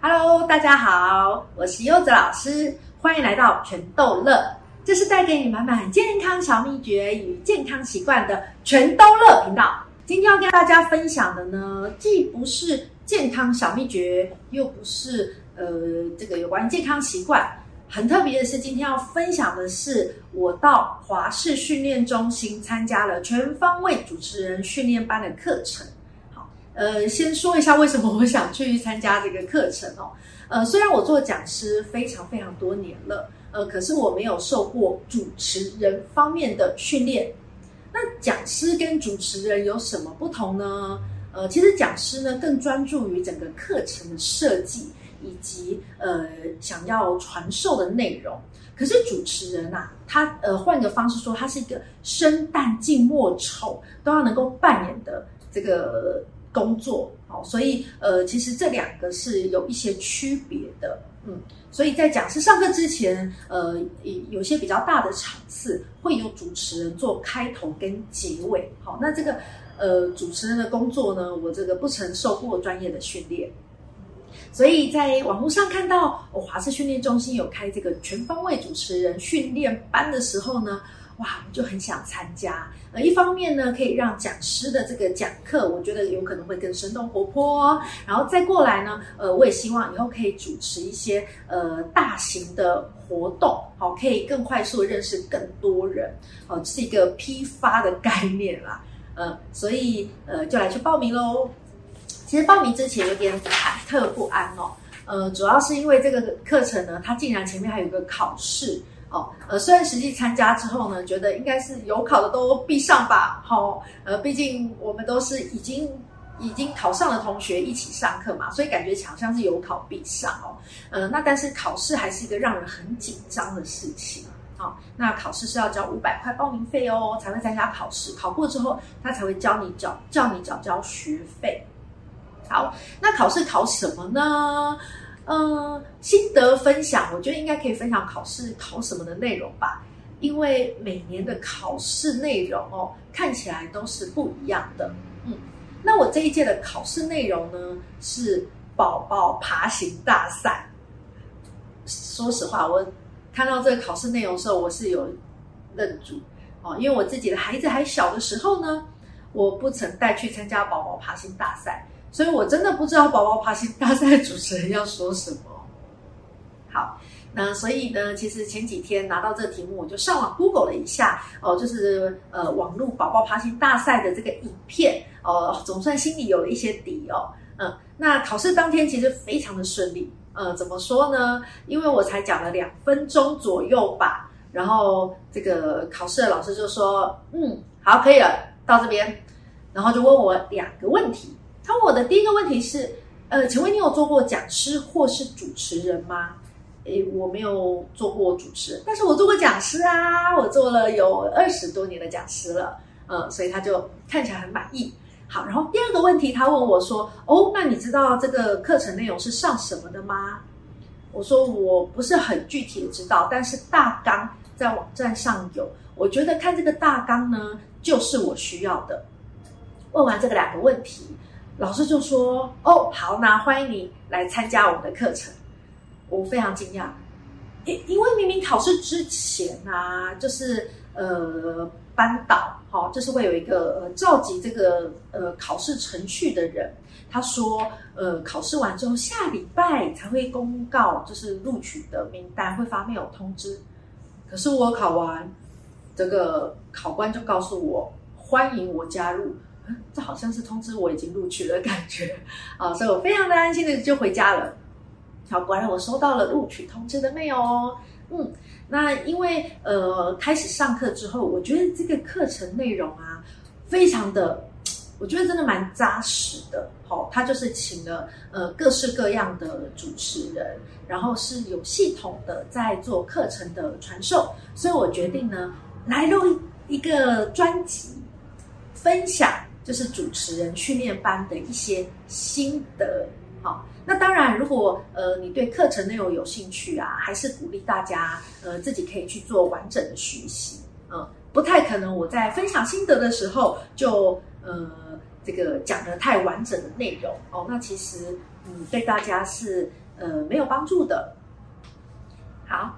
Hello，大家好，我是柚子老师，欢迎来到全逗乐，这是带给你满满健康小秘诀与健康习惯的全逗乐频道。今天要跟大家分享的呢，既不是健康小秘诀，又不是呃这个有关健康习惯。很特别的是，今天要分享的是我到华视训练中心参加了全方位主持人训练班的课程。呃，先说一下为什么我想去参加这个课程哦。呃，虽然我做讲师非常非常多年了，呃，可是我没有受过主持人方面的训练。那讲师跟主持人有什么不同呢？呃，其实讲师呢更专注于整个课程的设计。以及呃想要传授的内容，可是主持人呐、啊，他呃换个方式说，他是一个生旦净末丑都要能够扮演的这个工作，好，所以呃其实这两个是有一些区别的，嗯，所以在讲师上课之前，呃有些比较大的场次会有主持人做开头跟结尾，好，那这个呃主持人的工作呢，我这个不曾受过专业的训练。所以在网络上看到我华视训练中心有开这个全方位主持人训练班的时候呢，哇，我就很想参加。呃，一方面呢，可以让讲师的这个讲课，我觉得有可能会更生动活泼。然后再过来呢，呃，我也希望以后可以主持一些呃大型的活动，好，可以更快速认识更多人，哦，是一个批发的概念啦。呃，所以呃，就来去报名喽。其实报名之前有点忐忑不安哦，呃，主要是因为这个课程呢，它竟然前面还有一个考试哦，呃，虽然实际参加之后呢，觉得应该是有考的都必上吧，好、呃，毕竟我们都是已经已经考上的同学一起上课嘛，所以感觉好像是有考必上哦，呃，那但是考试还是一个让人很紧张的事情，好、哦，那考试是要交五百块报名费哦，才会参加考试，考过之后他才会教你缴叫你缴交学费。好，那考试考什么呢？嗯，心得分享，我觉得应该可以分享考试考什么的内容吧。因为每年的考试内容哦，看起来都是不一样的。嗯，那我这一届的考试内容呢，是宝宝爬行大赛。说实话，我看到这个考试内容的时候，我是有愣住哦，因为我自己的孩子还小的时候呢，我不曾带去参加宝宝爬行大赛。所以我真的不知道宝宝爬行大赛主持人要说什么。好，那所以呢，其实前几天拿到这个题目，我就上网 Google 了一下哦，就是呃网络宝宝爬行大赛的这个影片哦，总算心里有了一些底哦。嗯，那考试当天其实非常的顺利。呃，怎么说呢？因为我才讲了两分钟左右吧，然后这个考试的老师就说：“嗯，好，可以了，到这边。”然后就问我两个问题。他问我的第一个问题是，呃，请问你有做过讲师或是主持人吗？诶，我没有做过主持人，但是我做过讲师啊，我做了有二十多年的讲师了，呃，所以他就看起来很满意。好，然后第二个问题，他问我说，哦，那你知道这个课程内容是上什么的吗？我说我不是很具体的知道，但是大纲在网站上有，我觉得看这个大纲呢，就是我需要的。问完这个两个问题。老师就说：“哦，好，那欢迎你来参加我们的课程。”我非常惊讶，因因为明明考试之前啊，就是呃班导，好，就是会有一个呃召集这个呃考试程序的人，他说，呃，考试完之后下礼拜才会公告，就是录取的名单会发 mail 通知。可是我考完，这个考官就告诉我，欢迎我加入。这好像是通知我已经录取的感觉啊，所以我非常的安心的就回家了。好，果然我收到了录取通知的 mail。嗯，那因为呃开始上课之后，我觉得这个课程内容啊，非常的，我觉得真的蛮扎实的。好、哦，他就是请了呃各式各样的主持人，然后是有系统的在做课程的传授，所以我决定呢来录一个专辑分享。就是主持人训练班的一些心得，好，那当然，如果呃你对课程内容有兴趣啊，还是鼓励大家呃自己可以去做完整的学习，嗯，不太可能我在分享心得的时候就呃这个讲的太完整的内容哦，那其实嗯对大家是呃没有帮助的。好，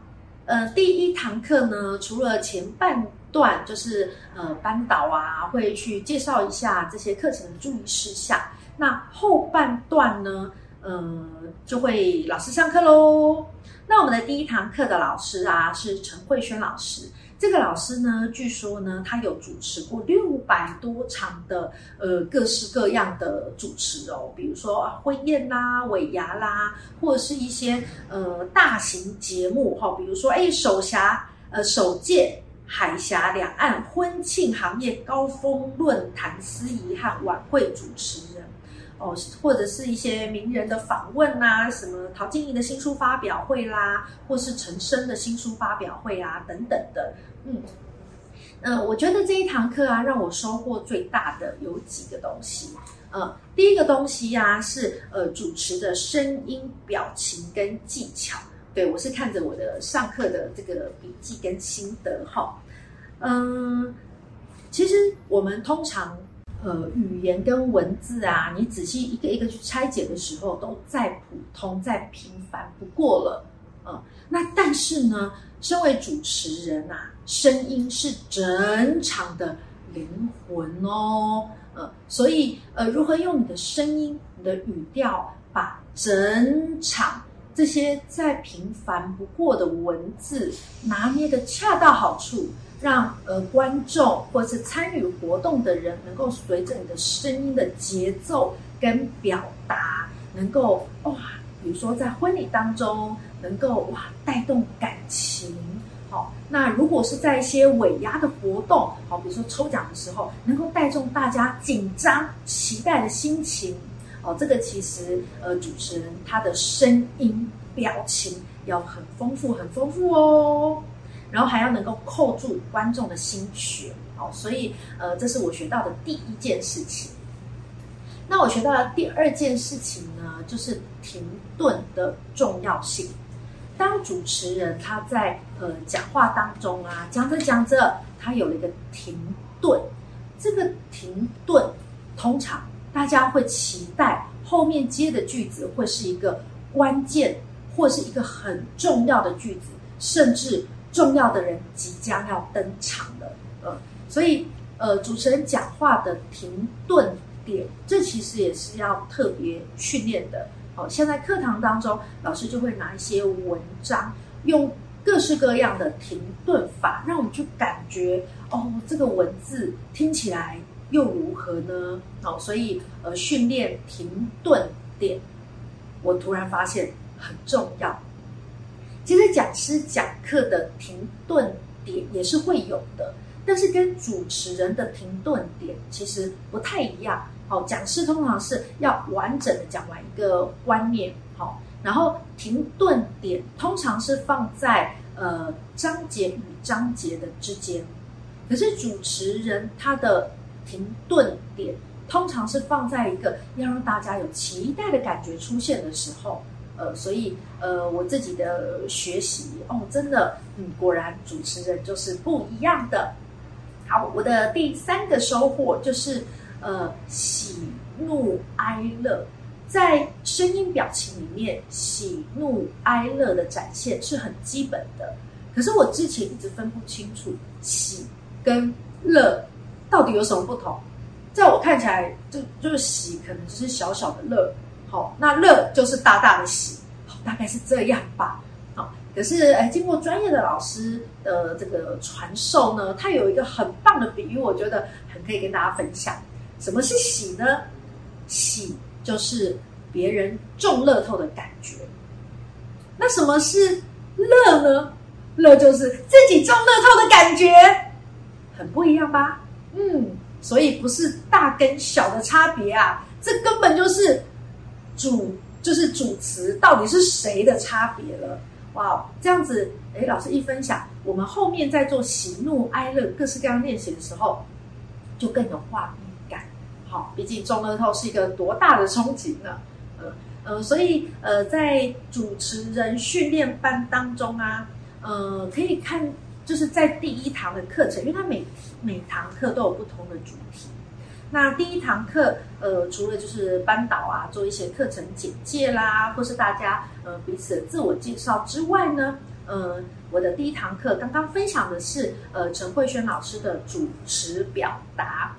呃，第一堂课呢，除了前半段就是呃班导啊会去介绍一下这些课程的注意事项，那后半段呢，呃就会老师上课喽。那我们的第一堂课的老师啊是陈慧萱老师。这个老师呢，据说呢，他有主持过六百多场的呃各式各样的主持哦，比如说啊婚宴啦、尾牙啦，或者是一些呃大型节目哈、比如说哎首峡呃首届海峡两岸婚庆行业高峰论坛司仪和晚会主持人。哦，或者是一些名人的访问啦，什么陶晶莹的新书发表会啦，或是陈升的新书发表会啊，等等的。嗯，呃，我觉得这一堂课啊，让我收获最大的有几个东西。呃，第一个东西呀、啊，是呃主持的声音、表情跟技巧。对，我是看着我的上课的这个笔记跟心得哈。嗯、其实我们通常。呃，语言跟文字啊，你仔细一个一个去拆解的时候，都再普通、再平凡不过了。嗯，那但是呢，身为主持人啊，声音是整场的灵魂哦。呃，所以呃，如何用你的声音、你的语调，把整场这些再平凡不过的文字拿捏得恰到好处。让呃观众或是参与活动的人能够随着你的声音的节奏跟表达，能够哇，比如说在婚礼当中能够哇带动感情，好，那如果是在一些尾牙的活动，好，比如说抽奖的时候，能够带动大家紧张期待的心情，哦，这个其实呃主持人他的声音表情要很丰富很丰富哦。然后还要能够扣住观众的心弦，哦，所以呃，这是我学到的第一件事情。那我学到的第二件事情呢，就是停顿的重要性。当主持人他在呃讲话当中啊，讲着讲着，他有了一个停顿，这个停顿通常大家会期待后面接的句子会是一个关键或是一个很重要的句子，甚至。重要的人即将要登场了，呃，所以呃，主持人讲话的停顿点，这其实也是要特别训练的。哦，像在课堂当中，老师就会拿一些文章，用各式各样的停顿法，让我们去感觉哦，这个文字听起来又如何呢？哦，所以呃，训练停顿点，我突然发现很重要。其实讲师讲课的停顿点也是会有的，但是跟主持人的停顿点其实不太一样。好，讲师通常是要完整的讲完一个观念，好，然后停顿点通常是放在呃章节与章节的之间，可是主持人他的停顿点通常是放在一个要让大家有期待的感觉出现的时候。呃，所以呃，我自己的学习哦，真的，嗯，果然主持人就是不一样的。好，我的第三个收获就是呃，喜怒哀乐，在声音表情里面，喜怒哀乐的展现是很基本的。可是我之前一直分不清楚喜跟乐到底有什么不同，在我看起来，就就是喜可能就是小小的乐。好，那乐就是大大的喜，好，大概是这样吧。好，可是哎，经过专业的老师的这个传授呢，他有一个很棒的比喻，我觉得很可以跟大家分享。什么是喜呢？喜就是别人中乐透的感觉。那什么是乐呢？乐就是自己中乐透的感觉，很不一样吧？嗯，所以不是大跟小的差别啊，这根本就是。主就是主词到底是谁的差别了？哇，这样子，哎，老师一分享，我们后面在做喜怒哀乐各式各样练习的时候，就更有画面感。好，毕竟中乐透是一个多大的憧憬呢？呃呃，所以呃，在主持人训练班当中啊，呃，可以看就是在第一堂的课程，因为它每每堂课都有不同的主题。那第一堂课，呃，除了就是班导啊，做一些课程简介啦，或是大家呃彼此的自我介绍之外呢，呃，我的第一堂课刚刚分享的是呃陈慧萱老师的主持表达。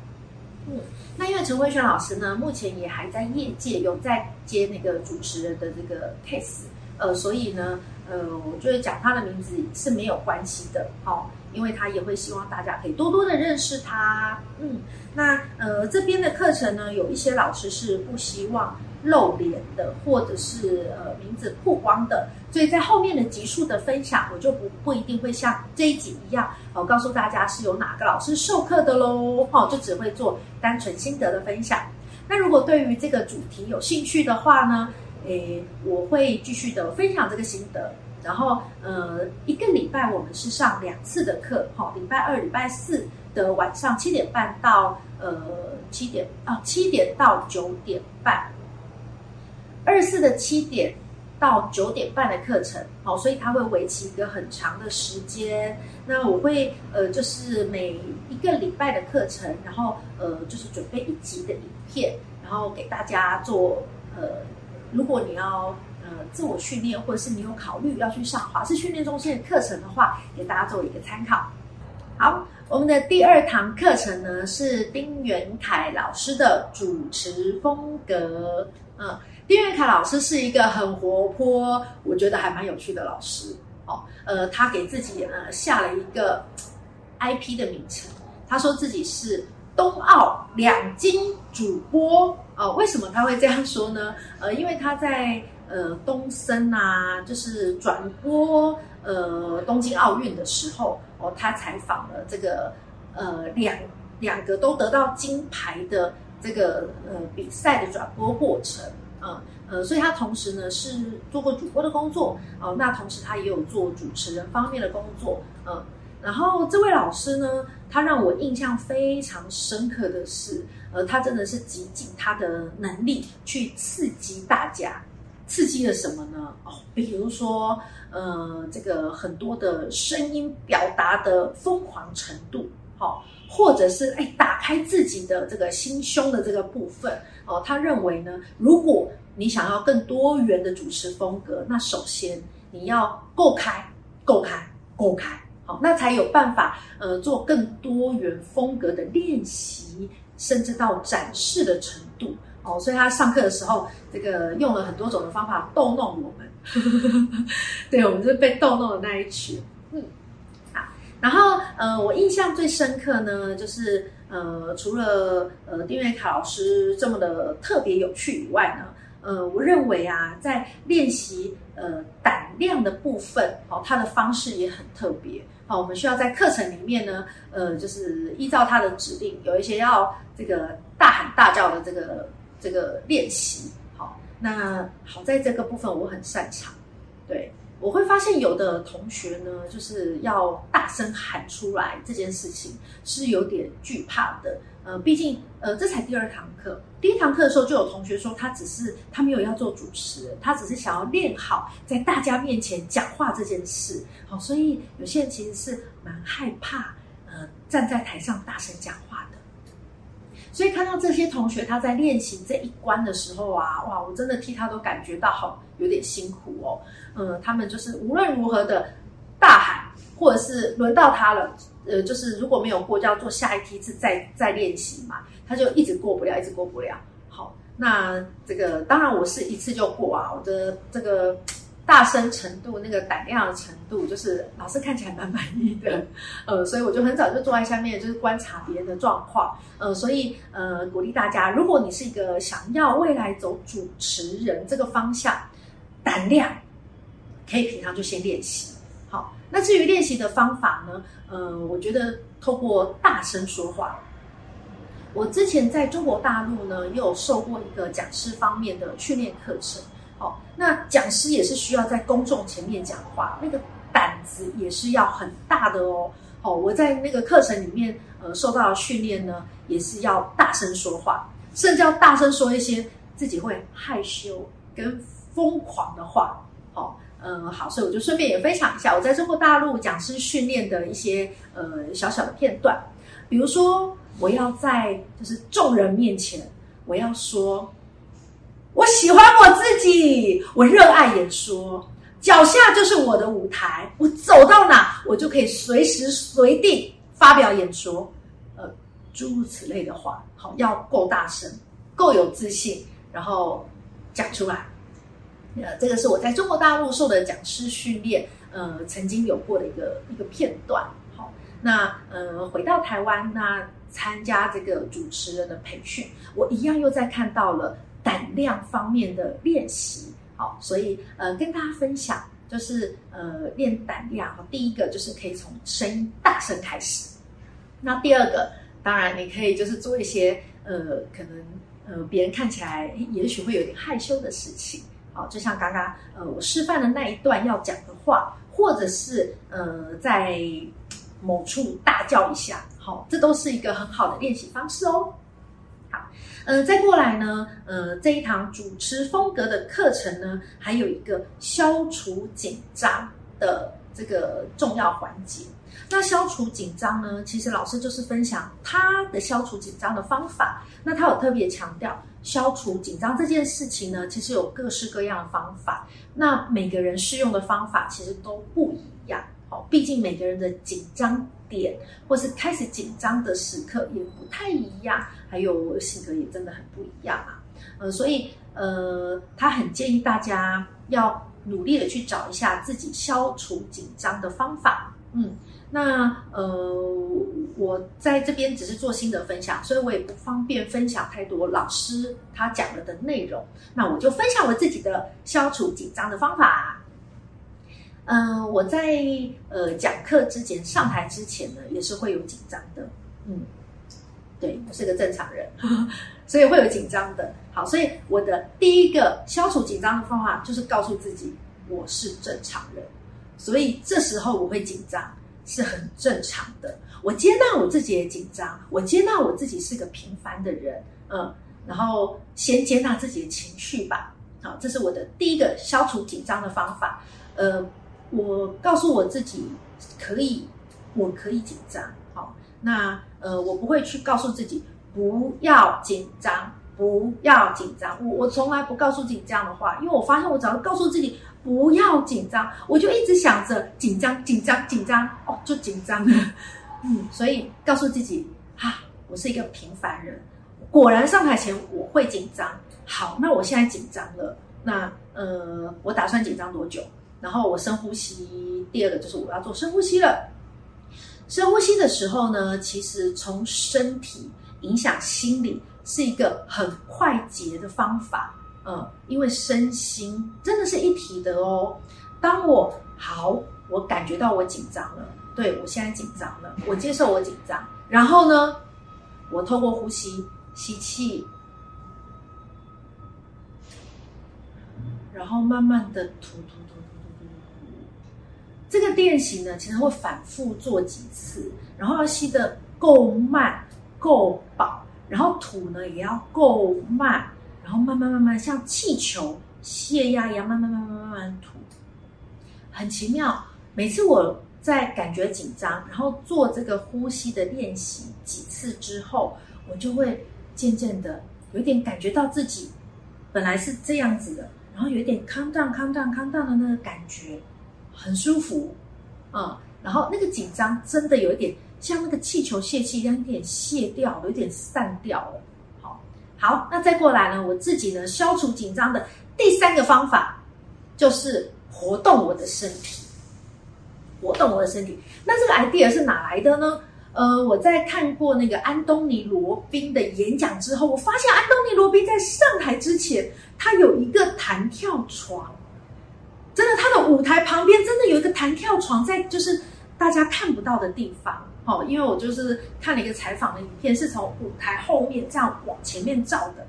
嗯，那因为陈慧萱老师呢，目前也还在业界有在接那个主持人的这个 case，呃，所以呢，呃，我觉得讲他的名字是没有关系的，哦，因为他也会希望大家可以多多的认识他。嗯，那呃这边的课程呢，有一些老师是不希望露脸的，或者是呃名字曝光的，所以在后面的集数的分享，我就不不一定会像这一集一样，我、告诉大家是由哪个老师授课的喽，哦，就只会做单纯心得的分享。那如果对于这个主题有兴趣的话呢，诶，我会继续的分享这个心得。然后呃，一个礼拜我们是上两次的课，哈、哦，礼拜二、礼拜四的晚上七点半到呃七点啊七点到九点半。二四的七点到九点半的课程，好，所以它会维持一个很长的时间。那我会呃，就是每一个礼拜的课程，然后呃，就是准备一集的影片，然后给大家做呃，如果你要呃自我训练，或者是你有考虑要去上华氏训练中心的课程的话，给大家做一个参考。好，我们的第二堂课程呢是丁元凯老师的主持风格，嗯。丁元凯老师是一个很活泼，我觉得还蛮有趣的老师哦。呃，他给自己呃下了一个 IP 的名称，他说自己是冬奥两金主播、呃。为什么他会这样说呢？呃，因为他在呃东森啊，就是转播呃东京奥运的时候哦，他采访了这个呃两两个都得到金牌的这个呃比赛的转播过程。嗯呃，所以他同时呢是做过主播的工作哦，那同时他也有做主持人方面的工作，嗯，然后这位老师呢，他让我印象非常深刻的是，呃，他真的是极尽他的能力去刺激大家，刺激了什么呢？哦，比如说，呃，这个很多的声音表达的疯狂程度，好，或者是哎打开自己的这个心胸的这个部分。哦，他认为呢，如果你想要更多元的主持风格，那首先你要够开、够开、够开，好，那才有办法呃做更多元风格的练习，甚至到展示的程度。哦，所以他上课的时候，这个用了很多种的方法逗弄我们，对，我们就是被逗弄的那一群。嗯，好，然后呃，我印象最深刻呢，就是。呃，除了呃丁瑞卡老师这么的特别有趣以外呢，呃，我认为啊，在练习呃胆量的部分，哦，他的方式也很特别。好、我们需要在课程里面呢，呃，就是依照他的指令，有一些要这个大喊大叫的这个这个练习。好、那好在这个部分我很擅长，对。我会发现有的同学呢，就是要大声喊出来这件事情是有点惧怕的。呃，毕竟呃这才第二堂课，第一堂课的时候就有同学说他只是他没有要做主持，他只是想要练好在大家面前讲话这件事。好，所以有些人其实是蛮害怕呃站在台上大声讲话。所以看到这些同学他在练习这一关的时候啊，哇，我真的替他都感觉到好有点辛苦哦。嗯，他们就是无论如何的大喊，或者是轮到他了，呃，就是如果没有过，就要做下一梯次再再练习嘛。他就一直过不了，一直过不了。好，那这个当然我是一次就过啊，我的这个。大声程度，那个胆量的程度，就是老师看起来蛮满意的，呃，所以我就很早就坐在下面，就是观察别人的状况，呃，所以呃，鼓励大家，如果你是一个想要未来走主持人这个方向，胆量可以平常就先练习。好，那至于练习的方法呢，呃，我觉得透过大声说话，我之前在中国大陆呢，也有受过一个讲师方面的训练课程。哦，那讲师也是需要在公众前面讲话，那个胆子也是要很大的哦。哦，我在那个课程里面，呃，受到的训练呢，也是要大声说话，甚至要大声说一些自己会害羞跟疯狂的话。哦，嗯，好，所以我就顺便也分享一下我在中国大陆讲师训练的一些呃小小的片段，比如说，我要在就是众人面前，我要说，我喜欢我自己，我热爱演说，脚下就是我的舞台，我走到哪，我就可以随时随地发表演说，呃，诸如此类的话，好，要够大声，够有自信，然后讲出来。呃，这个是我在中国大陆受的讲师训练，呃，曾经有过的一个一个片段。好，那呃，回到台湾，那参加这个主持人的培训，我一样又在看到了胆量方面的练习。好，所以呃，跟大家分享，就是呃，练胆量。第一个就是可以从声音大声开始。那第二个，当然你可以就是做一些呃，可能呃，别人看起来也许会有点害羞的事情。好，就像刚刚呃我示范的那一段要讲的话，或者是呃在某处大叫一下，好，这都是一个很好的练习方式哦。呃，再过来呢，呃，这一堂主持风格的课程呢，还有一个消除紧张的这个重要环节。那消除紧张呢，其实老师就是分享他的消除紧张的方法。那他有特别强调。消除紧张这件事情呢，其实有各式各样的方法。那每个人适用的方法其实都不一样。好，毕竟每个人的紧张点或是开始紧张的时刻也不太一样，还有性格也真的很不一样啊。呃，所以呃，他很建议大家要努力的去找一下自己消除紧张的方法。嗯。那呃，我在这边只是做心得分享，所以我也不方便分享太多老师他讲了的内容。那我就分享我自己的消除紧张的方法。嗯、我在呃讲课之前上台之前呢，也是会有紧张的。嗯，对，我是个正常人，所以会有紧张的。好，所以我的第一个消除紧张的方法就是告诉自己我是正常人，所以这时候我会紧张。是很正常的，我接纳我自己也紧张，我接纳我自己是个平凡的人，嗯，然后先接纳自己的情绪吧，好，这是我的第一个消除紧张的方法，呃，我告诉我自己可以，我可以紧张，好，那呃，我不会去告诉自己不要紧张，不要紧张，我我从来不告诉自己这样的话，因为我发现我只要告诉自己。不要紧张，我就一直想着紧张、紧张、紧张，哦，就紧张了。嗯，所以告诉自己，哈、啊，我是一个平凡人。果然上台前我会紧张。好，那我现在紧张了。那呃，我打算紧张多久？然后我深呼吸。第二个就是我要做深呼吸了。深呼吸的时候呢，其实从身体影响心理是一个很快捷的方法。嗯，因为身心真的是一体的哦。当我好，我感觉到我紧张了，对，我现在紧张了，我接受我紧张。然后呢，我透过呼吸吸气，然后慢慢的吐。这个练习呢，其实会反复做几次，然后要吸得够慢、够饱，然后吐呢也要够慢。然后慢慢慢慢像气球泄压一样，慢慢慢慢慢慢吐，很奇妙。每次我在感觉紧张，然后做这个呼吸的练习几次之后，我就会渐渐的有点感觉到自己本来是这样子的，然后有一点 calm down calm down calm down 的那个感觉，很舒服，嗯，然后那个紧张真的有一点像那个气球泄气一样，有点泄掉，有点散掉了。好，那再过来呢？我自己呢，消除紧张的第三个方法就是活动我的身体，活动我的身体。那这个 idea 是哪来的呢？呃，我在看过那个安东尼罗宾的演讲之后，我发现安东尼罗宾在上台之前，他有一个弹跳床，真的，他舞台旁边真的有一个弹跳床，在就是大家看不到的地方。哦，因为我就是看了一个采访的影片，是从舞台后面这样往前面照的。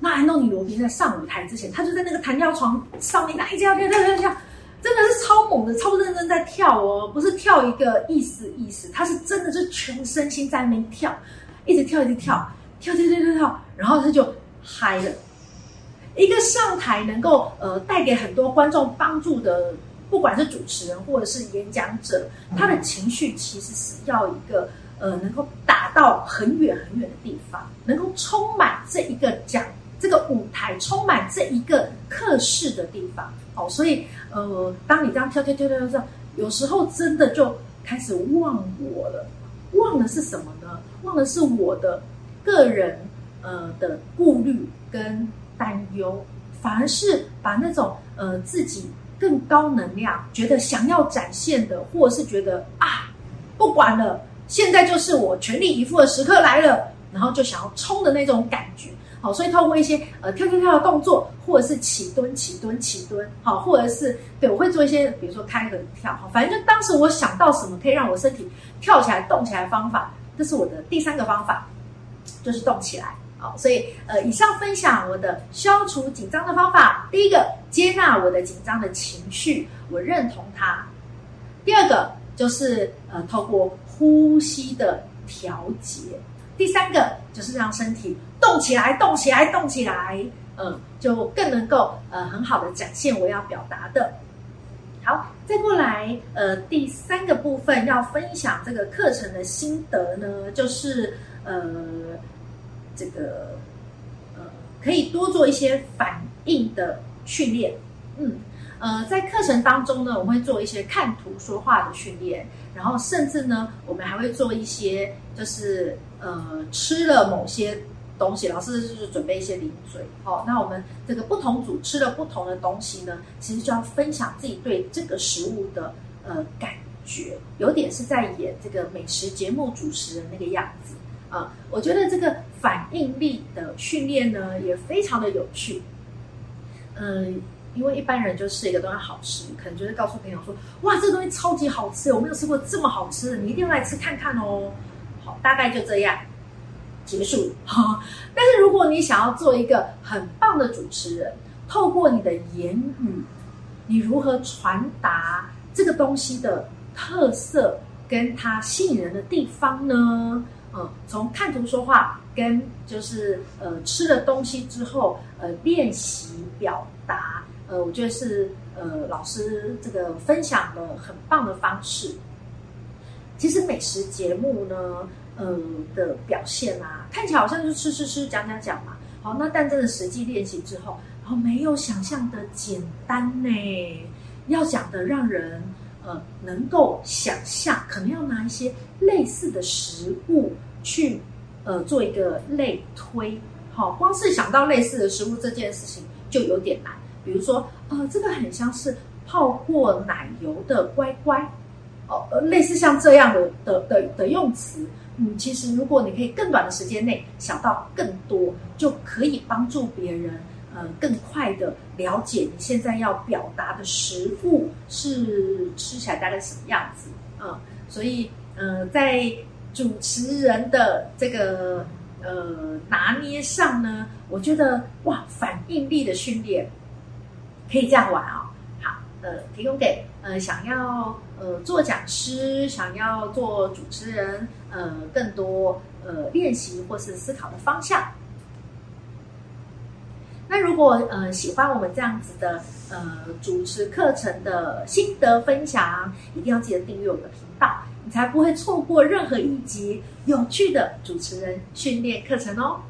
那安东尼罗宾在上舞台之前，他就在那个弹跳床上面，他一直跳跳跳跳跳，真的是超猛的，超认真在跳哦，不是跳一个意思意思，他是真的就全身心在那边跳，一直跳一直跳，跳跳跳跳跳，然后他就嗨了。一个上台能够呃带给很多观众帮助的。不管是主持人或者是演讲者，他的情绪其实是要一个呃能够打到很远很远的地方，能够充满这一个讲这个舞台，充满这一个课室的地方。哦，所以呃，当你这样跳跳跳跳跳，有时候真的就开始忘我了，忘的是什么呢？忘的是我的个人呃的顾虑跟担忧，反而是把那种呃自己更高能量、觉得想要展现的，或者是觉得啊不管了，现在就是我全力以赴的时刻来了，然后就想要冲的那种感觉。好，所以透过一些呃跳跳跳的动作，或者是起蹲、起蹲、起蹲，好，或者是对我会做一些，比如说开合跳，好，反正就当时我想到什么可以让我身体跳起来、动起来的方法，这是我的第三个方法，就是动起来。好，所以呃，以上分享我的消除紧张的方法，第一个接纳我的紧张的情绪，我认同它；第二个就是呃，透过呼吸的调节。第三个就是让身体动起来，动起来，动起来，嗯，就更能够呃很好的展现我要表达的。好，再过来呃第三个部分要分享这个课程的心得呢，就是呃这个呃可以多做一些反应的训练，嗯。呃，在课程当中呢，我们会做一些看图说话的训练，然后甚至呢，我们还会做一些，就是呃，吃了某些东西，老师就是准备一些零嘴。哦，那我们这个不同组吃了不同的东西呢，其实就要分享自己对这个食物的呃感觉，有点是在演这个美食节目主持人那个样子我觉得这个反应力的训练呢，也非常的有趣，嗯，因为一般人就吃一个东西好吃，可能就是告诉朋友说：“哇，这个东西超级好吃，我没有吃过这么好吃的，你一定要来吃看看哦。”好，大概就这样结束。哈，但是如果你想要做一个很棒的主持人，透过你的言语，你如何传达这个东西的特色跟它吸引人的地方呢？嗯，从看图说话跟就是呃吃了东西之后呃练习表达。呃，我觉得是呃，老师这个分享的很棒的方式。其实美食节目呢，呃的表现啊，看起来好像就吃吃吃、讲讲讲嘛。好，那但真的实际练习之后，然后没有想象的简单呢。要讲的让人呃能够想象，可能要拿一些类似的食物去呃做一个类推。好，光是想到类似的食物这件事情就有点难。比如说，呃，这个很像是泡过奶油的乖乖，哦，呃，类似像这样的的的的用词，嗯，其实如果你可以更短的时间内想到更多，就可以帮助别人，呃，更快的了解你现在要表达的食物是吃起来大概什么样子，嗯，所以，呃，在主持人的这个呃拿捏上呢，我觉得哇，反应力的训练。可以这样玩哦，好，呃，提供给呃想要呃做讲师、想要做主持人呃更多呃练习或是思考的方向。那如果呃喜欢我们这样子的呃主持课程的心得分享，一定要记得订阅我们的频道，你才不会错过任何一集有趣的主持人训练课程哦。